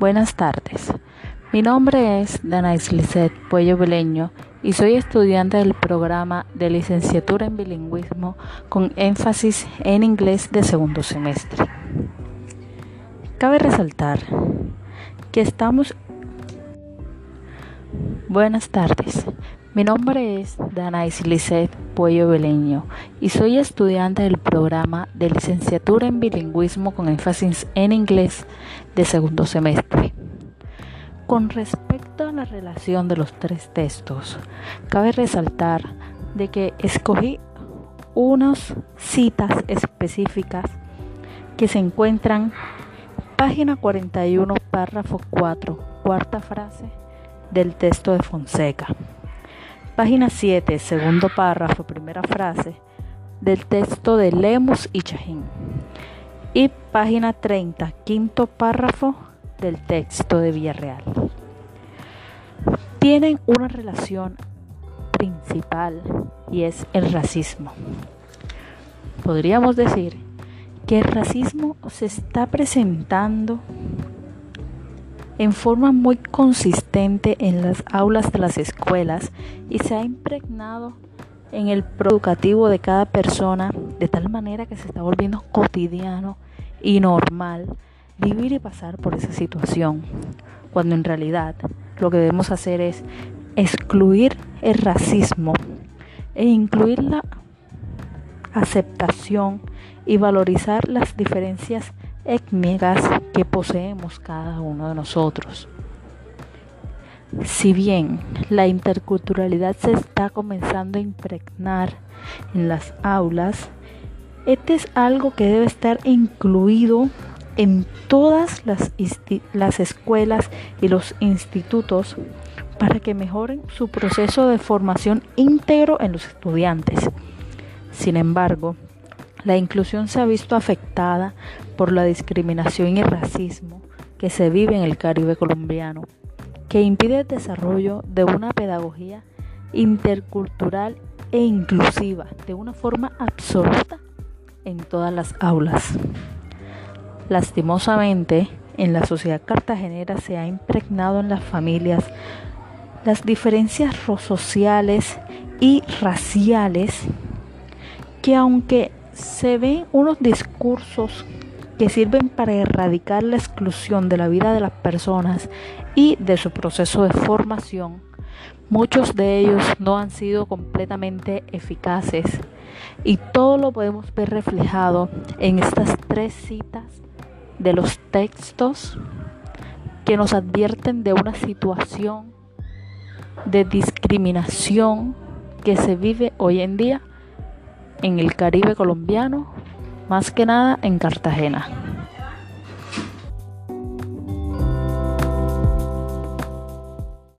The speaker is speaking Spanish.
Buenas tardes. Mi nombre es Danais Lisset Puello Beleño y soy estudiante del programa de licenciatura en bilingüismo con énfasis en inglés de segundo semestre. Cabe resaltar que estamos... Buenas tardes. Mi nombre es Danais Lisset Puello Beleño y soy estudiante del programa de licenciatura en bilingüismo con énfasis en inglés de segundo semestre. Con respecto a la relación de los tres textos, cabe resaltar de que escogí unas citas específicas que se encuentran página 41, párrafo 4, cuarta frase del texto de Fonseca. Página 7, segundo párrafo, primera frase del texto de Lemus y Chajín. Y página 30, quinto párrafo del texto de Villarreal. Tienen una relación principal y es el racismo. Podríamos decir que el racismo se está presentando en forma muy consistente en las aulas de las escuelas y se ha impregnado en el educativo de cada persona de tal manera que se está volviendo cotidiano y normal vivir y pasar por esa situación, cuando en realidad lo que debemos hacer es excluir el racismo e incluir la aceptación y valorizar las diferencias étnicas que poseemos cada uno de nosotros. Si bien la interculturalidad se está comenzando a impregnar en las aulas, este es algo que debe estar incluido en todas las, las escuelas y los institutos para que mejoren su proceso de formación íntegro en los estudiantes. Sin embargo, la inclusión se ha visto afectada por la discriminación y el racismo que se vive en el Caribe colombiano, que impide el desarrollo de una pedagogía intercultural e inclusiva de una forma absoluta en todas las aulas. Lastimosamente, en la sociedad cartagenera se ha impregnado en las familias las diferencias sociales y raciales que aunque se ven unos discursos que sirven para erradicar la exclusión de la vida de las personas y de su proceso de formación, muchos de ellos no han sido completamente eficaces y todo lo podemos ver reflejado en estas tres citas de los textos que nos advierten de una situación de discriminación que se vive hoy en día en el Caribe colombiano, más que nada en Cartagena.